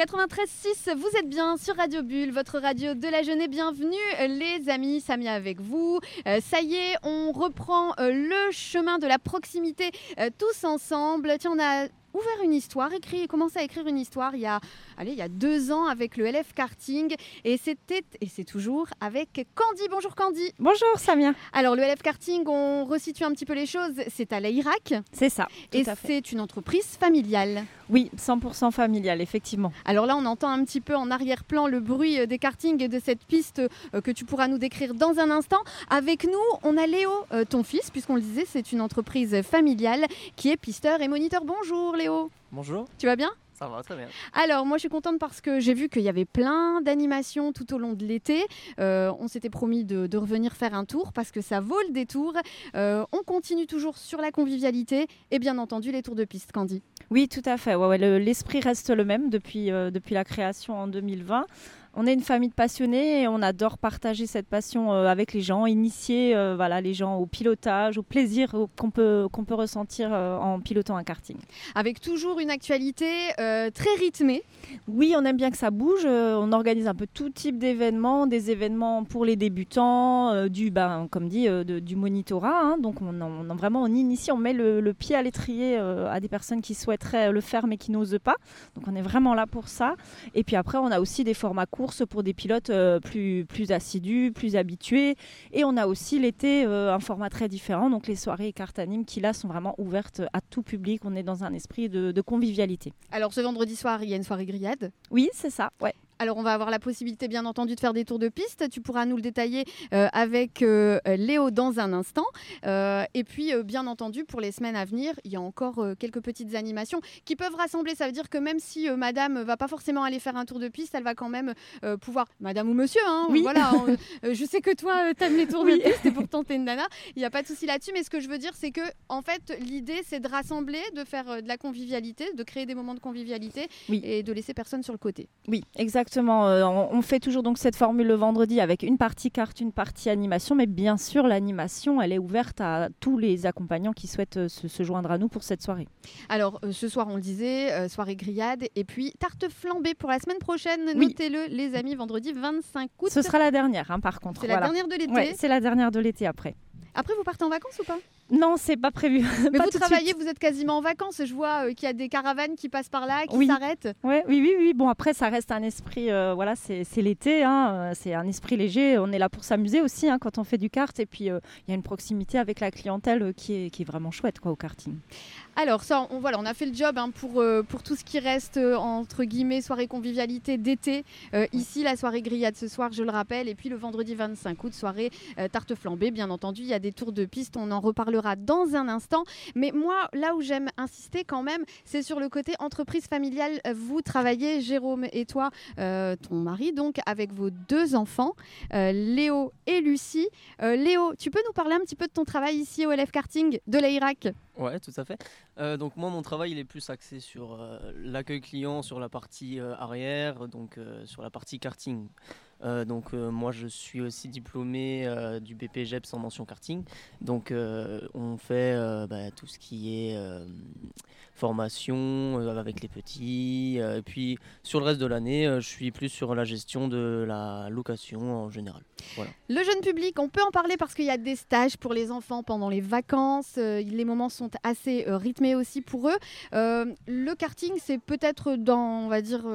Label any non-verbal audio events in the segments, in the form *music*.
93.6, vous êtes bien sur Radio Bulle, votre radio de la jeunesse. Bienvenue les amis, Samia avec vous. Euh, ça y est, on reprend euh, le chemin de la proximité euh, tous ensemble. Tiens, on a ouvert une histoire, écrit, commencé à écrire une histoire il y a, allez, il y a deux ans avec le LF Karting et c'était et c'est toujours avec Candy. Bonjour Candy. Bonjour Samia. Alors le LF Karting, on resitue un petit peu les choses. C'est à l'Irak. C'est ça. et c'est une entreprise familiale. Oui, 100% familiale, effectivement. Alors là, on entend un petit peu en arrière-plan le bruit des kartings et de cette piste euh, que tu pourras nous décrire dans un instant. Avec nous, on a Léo, euh, ton fils, puisqu'on le disait, c'est une entreprise familiale qui est pisteur et moniteur. Bonjour Léo. Bonjour. Tu vas bien? Ça va, très bien. Alors, moi, je suis contente parce que j'ai vu qu'il y avait plein d'animations tout au long de l'été. Euh, on s'était promis de, revenir faire un tour parce que ça vaut le détour. Euh, on continue toujours sur la convivialité et bien entendu les tours de piste, Candy. Oui, tout à fait. Ouais, L'esprit reste le même depuis, euh, depuis la création en 2020 on est une famille de passionnés et on adore partager cette passion euh, avec les gens, initier euh, voilà, les gens au pilotage, au plaisir qu'on peut, qu'on peut ressentir euh, en pilotant un karting. Avec toujours une actualité très rythmée. Oui, on aime bien que ça bouge. on organise un peu tout type d'événements, des événements pour les débutants, du, ben, comme dit, du monitorat. Hein. donc on, on, vraiment on initie, on met le, pied à l'étrier à des personnes qui souhaiteraient le faire mais qui n'osent pas. Donc on est vraiment là pour ça. Et puis après, on a aussi des formats courts pour des pilotes euh, plus, plus assidus, plus habitués. Et on a aussi l'été euh, un format très différent, donc les soirées cartes animes qui là sont vraiment ouvertes à tout public. On est dans un esprit de, de convivialité. Alors ce vendredi soir, il y a une soirée grillade Oui, c'est ça, ouais. Alors on va avoir la possibilité bien entendu de faire des tours de piste. Tu pourras nous le détailler euh, avec euh, Léo dans un instant. Euh, et puis bien entendu pour les semaines à venir, il y a encore quelques petites animations qui peuvent rassembler. Ça veut dire que même si Madame va pas forcément aller faire un tour de piste, elle va quand même pouvoir, Madame ou Monsieur, hein, oui. voilà. *laughs* je sais que toi tu aimes les tours de piste et pourtant *laughs* t'es une nana. Il n'y a pas de souci là-dessus. Mais ce que je veux dire, c'est que en fait l'idée c'est de rassembler, de faire de la convivialité, de créer des moments de convivialité et de laisser personne sur le côté. Oui, exactement. Exactement. Euh, on fait toujours donc cette formule le vendredi avec une partie carte, une partie animation, mais bien sûr l'animation, elle est ouverte à tous les accompagnants qui souhaitent euh, se, joindre à nous pour cette soirée. Alors euh, ce soir, on le disait, soirée grillade et puis tarte flambée pour la semaine prochaine. Notez-le, les amis, vendredi 25 août. Ce sera la dernière, hein, par contre. C'est la dernière de l'été. c'est la dernière de l'été après. Après, vous partez en vacances ou pas? Non, c'est pas prévu. *laughs* Mais vous travaillez, vous êtes quasiment en vacances. Je vois euh, qu'il y a des caravanes qui passent par là, qui s'arrêtent. Ouais, oui, oui, oui. Bon, après, ça reste un esprit. Euh, voilà, c'est l'été. Hein, euh, c'est un esprit léger. On est là pour s'amuser aussi hein, quand on fait du kart. Et puis, il y a une proximité avec la clientèle qui est, qui est vraiment chouette quoi, au karting. Alors ça, on, voilà, on a fait le job hein, pour, pour tout ce qui reste entre guillemets soirée convivialité d'été. ici, la soirée grillade ce soir, je le rappelle, et puis le vendredi 25 août, soirée tarte flambée. Bien entendu, il y a des tours de piste. On en reparlera dans un instant. Mais moi, là où j'aime insister quand même, c'est sur le côté entreprise familiale. Vous travaillez, Jérôme et toi, euh, ton mari, donc avec vos deux enfants, euh, Léo et Lucie. Euh, Léo, tu peux nous parler un petit peu de ton travail ici au LF Karting de l'Irak Ouais, tout à fait. donc moi, mon travail, il est plus axé sur l'accueil client, sur la partie arrière, donc sur la partie karting. Euh, donc euh, moi je suis aussi diplômé euh, du BPGEPS en mention karting. Donc on fait bah, tout ce qui est formation avec les petits. et puis sur le reste de l'année, je suis plus sur la gestion de la location en général. Voilà. Le jeune public, on peut en parler parce qu'il y a des stages pour les enfants pendant les vacances. les moments sont assez rythmés aussi pour eux. le karting, c'est peut-être dans, on va dire,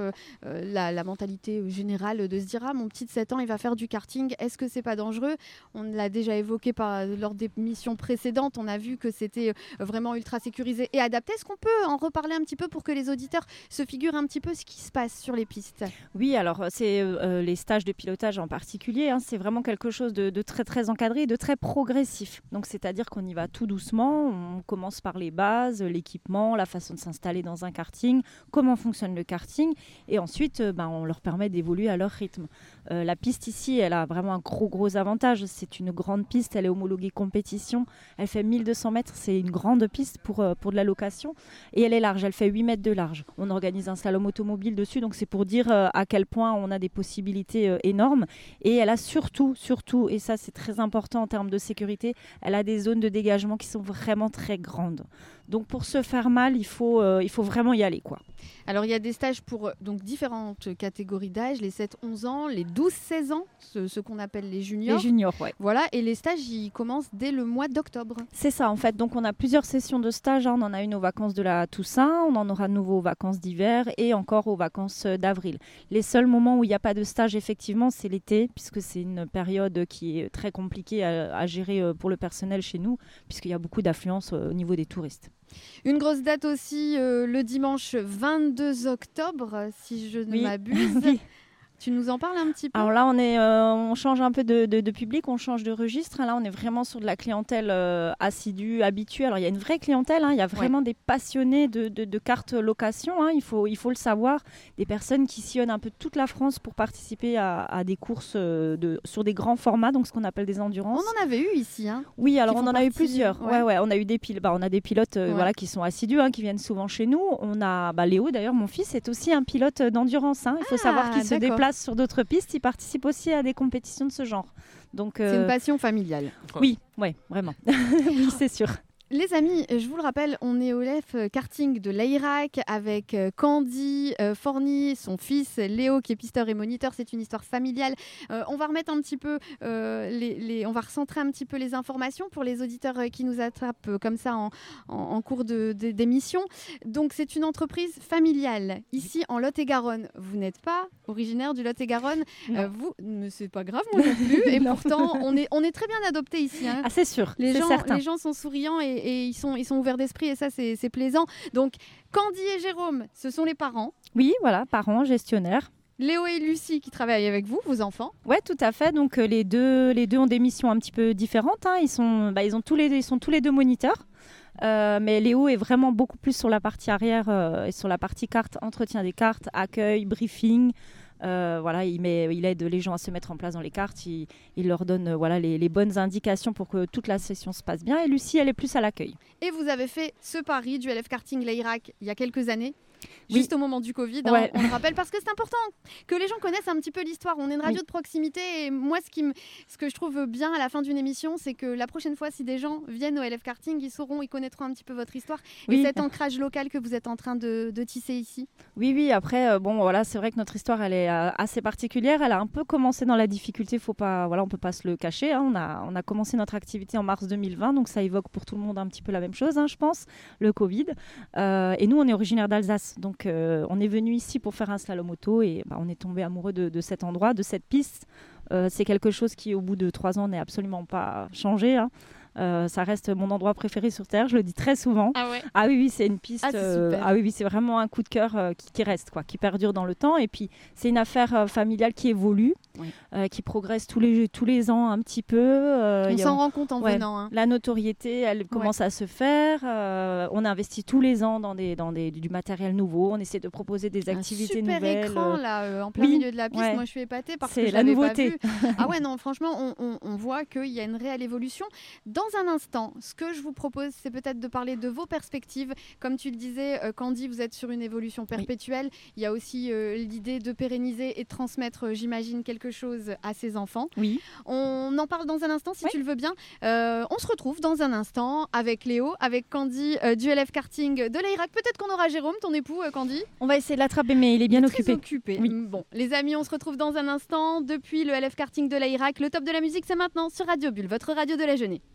la, la, mentalité générale de se dire ah mon petit de 7 ans, il va faire du karting. Est-ce que c'est pas dangereux? On l'a déjà évoqué par, lors des missions précédentes. On a vu que c'était euh, vraiment ultra sécurisé et adapté. Est-ce qu'on peut en reparler un petit peu pour que les auditeurs se figurent un petit peu ce qui se passe sur les pistes? Oui, alors euh, c'est euh, les stages de pilotage en particulier. Hein, c'est vraiment quelque chose de, très très encadré, de très progressif. Donc c'est-à-dire qu'on y va tout doucement. On commence par les bases, l'équipement, la façon de s'installer dans un karting, comment fonctionne le karting, et ensuite ben, on leur permet d'évoluer à leur rythme. Euh, la piste ici, elle a vraiment un gros gros avantage. C'est une grande piste, elle est homologuée compétition. Elle fait 1200 mètres, c'est une grande piste pour, euh, pour de la location. Et elle est large, elle fait 8 mètres de large. On organise un slalom automobile dessus, donc c'est pour dire euh, à quel point on a des possibilités énormes. Et elle a surtout, et ça c'est très important en termes de sécurité, elle a des zones de dégagement qui sont vraiment très grandes. Donc pour se faire mal, il faut, euh, il faut vraiment y aller. quoi. Alors il y a des stages pour donc différentes catégories d'âge, les 7-11 ans, les 12-16 ans, ce, qu'on appelle les juniors. Les juniors, ouais. Voilà, et les stages, ils commencent dès le mois d'octobre. C'est ça, en fait. Donc on a plusieurs sessions de stage. Hein. On en a une aux vacances de la Toussaint, on en aura de nouveau aux vacances d'hiver et encore aux vacances d'avril. Les seuls moments où il n'y a pas de stage, effectivement, c'est l'été, puisque c'est une période qui est très compliquée à, gérer euh, pour le personnel chez nous, puisqu'il y a beaucoup d'affluence euh, au niveau des touristes. Une grosse date aussi euh, le dimanche 22 octobre, si je ne m'abuse. *laughs* Tu nous en parles un petit peu? Alors là, on, est, euh, on change un peu de, public, on change de registre. Là, on est vraiment sur de la clientèle euh, assidue, habituée. Alors, il y a une vraie clientèle, hein. il y a vraiment des passionnés de, cartes location, hein. il, faut, il faut le savoir. Des personnes qui sillonnent un peu toute la France pour participer à, des courses euh, de, sur des grands formats, donc ce qu'on appelle des endurances. On en avait eu ici. Hein, oui, alors on en a eu plusieurs. Ouais. Ouais, on, a eu des bah, on a des pilotes voilà, qui sont assidus, qui viennent souvent chez nous. On a bah, Léo, d'ailleurs, mon fils, est aussi un pilote d'endurance. Il faut savoir qu'il se déplace sur d'autres pistes, il participe aussi à des compétitions de ce genre. Donc, c'est une euh, passion familiale. Oui, ouais, vraiment. *laughs* oui, c'est sûr. Les amis, je vous le rappelle, on est au LEF euh, karting de l'Airac avec euh, Candy euh, Forny, son fils Léo qui est pisteur et moniteur. C'est une histoire familiale. on va remettre un petit peu, les, on va recentrer un petit peu les informations pour les auditeurs qui nous attrapent comme ça en, en, cours d'émission. Donc c'est une entreprise familiale. Ici en Lot-et-Garonne, vous n'êtes pas originaire du Lot-et-Garonne. vous, c'est pas grave, moi non plus. *laughs* et pourtant, on est, on est très bien adopté ici. Hein. Ah c'est sûr. Les gens, les gens sont souriants et et, ils, sont, ils sont ouverts d'esprit et ça, c'est plaisant. Donc, Candy et Jérôme, ce sont les parents. Oui, voilà, parents, gestionnaires. Léo et Lucie qui travaillent avec vous, vos enfants Oui, tout à fait. Donc euh, les deux, les deux ont des missions un petit peu différentes. Hein. Ils, sont, bah, ils, ont tous les, ils sont tous les deux moniteurs. Euh, mais Léo est vraiment beaucoup plus sur la partie arrière euh, et sur la partie carte, entretien des cartes, accueil, briefing. Euh, voilà, il, aide les gens à se mettre en place dans les cartes, il, leur donne euh, voilà, les, bonnes indications pour que toute la session se passe bien. Et Lucie, elle est plus à l'accueil. Et vous avez fait ce pari du LF Karting l'Irak il y a quelques années juste au moment du Covid. Hein, on le rappelle parce que c'est important que les gens connaissent un petit peu l'histoire. On est une radio de proximité et moi, ce, qui ce que je trouve bien à la fin d'une émission, c'est que la prochaine fois, si des gens viennent au LF Karting, ils sauront, ils connaîtront un petit peu votre histoire et cet ancrage local que vous êtes en train de, tisser ici. Oui, oui. Après, euh, bon, voilà, c'est vrai que notre histoire, elle est euh, assez particulière. Elle a un peu commencé dans la difficulté. Faut pas, voilà, on peut pas se le cacher. Hein. On a, on a commencé notre activité en mars 2020, donc ça évoque pour tout le monde un petit peu la même chose, hein, je pense, le Covid. Euh, et nous, on est originaire d'Alsace, donc on est venu ici pour faire un slalom auto et bah, on est tombé amoureux de, cet endroit, de cette piste. Euh, c'est quelque chose qui, au bout de trois ans, n'est absolument pas changé. Hein. Euh, ça reste mon endroit préféré sur Terre, je le dis très souvent. Ah, ouais. ah oui, oui, c'est une piste. Ah, euh, ah oui, oui, c'est vraiment un coup de cœur euh, qui, reste, quoi, qui perdure dans le temps. Et puis, c'est une affaire familiale qui évolue, qui progresse tous les, tous les ans un petit peu. on s'en rend compte en venant. Hein. La notoriété, elle commence à se faire. on investit tous les ans dans, des, dans des, du matériel nouveau. On essaie de proposer des activités un super nouvelles. écran là, en plein milieu de la piste. Moi, je suis épatée parce que je la nouveauté. Pas *laughs* vu. ah ouais, non, franchement, on, on, on voit qu'il y a une réelle évolution. Dans un instant, ce que je vous propose, c'est peut-être de parler de vos perspectives. Comme tu le disais, euh, Candy, vous êtes sur une évolution perpétuelle. Il y a aussi euh, l'idée de pérenniser et de transmettre, euh, j'imagine, quelque chose à ses enfants. Oui. On en parle dans un instant, si tu le veux bien. on se retrouve dans un instant avec Léo, avec Candy du LF karting de l'Irak. Peut-être qu'on aura Jérôme, ton époux, Candy? On va essayer de l'attraper, mais il est bien occupé. occupé. Bon, les amis, on se retrouve dans un instant depuis le LF karting de l'Irak. Le top de la musique, c'est maintenant sur Radio Bulle, votre radio de la jeunesse.